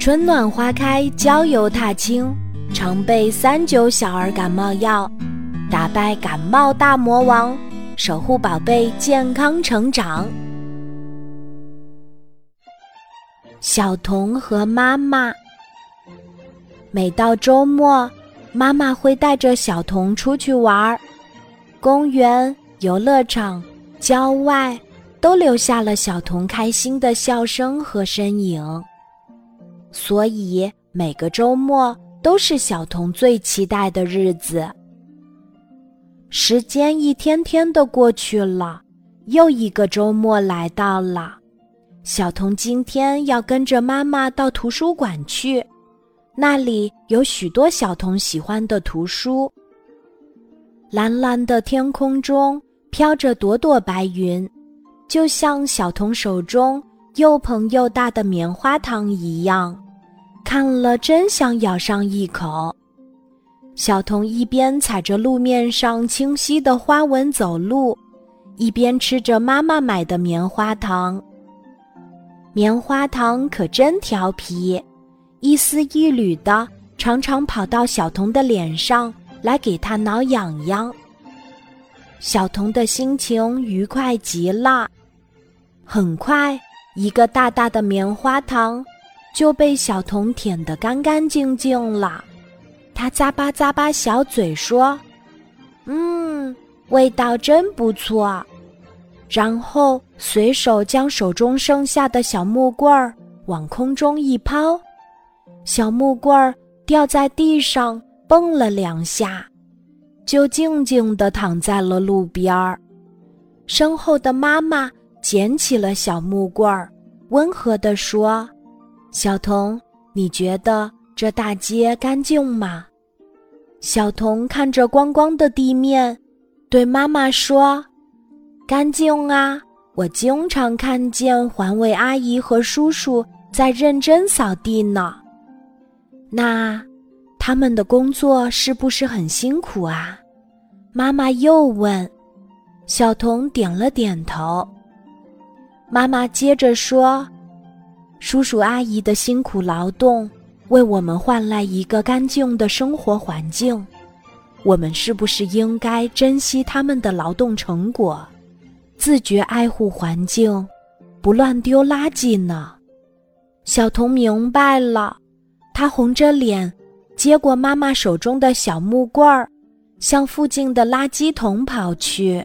春暖花开，郊游踏青，常备三九小儿感冒药，打败感冒大魔王，守护宝贝健康成长。小童和妈妈，每到周末，妈妈会带着小童出去玩儿，公园、游乐场、郊外。都留下了小童开心的笑声和身影，所以每个周末都是小童最期待的日子。时间一天天的过去了，又一个周末来到了。小童今天要跟着妈妈到图书馆去，那里有许多小童喜欢的图书。蓝蓝的天空中飘着朵朵白云。就像小童手中又蓬又大的棉花糖一样，看了真想咬上一口。小童一边踩着路面上清晰的花纹走路，一边吃着妈妈买的棉花糖。棉花糖可真调皮，一丝一缕的，常常跑到小童的脸上来给他挠痒痒。小童的心情愉快极了。很快，一个大大的棉花糖就被小童舔得干干净净了。他咂巴咂巴小嘴说：“嗯，味道真不错。”然后随手将手中剩下的小木棍儿往空中一抛，小木棍儿掉在地上，蹦了两下，就静静地躺在了路边儿。身后的妈妈。捡起了小木棍儿，温和地说：“小童，你觉得这大街干净吗？”小童看着光光的地面，对妈妈说：“干净啊！我经常看见环卫阿姨和叔叔在认真扫地呢。那他们的工作是不是很辛苦啊？”妈妈又问。小童点了点头。妈妈接着说：“叔叔阿姨的辛苦劳动，为我们换来一个干净的生活环境。我们是不是应该珍惜他们的劳动成果，自觉爱护环境，不乱丢垃圾呢？”小童明白了，他红着脸接过妈妈手中的小木棍儿，向附近的垃圾桶跑去。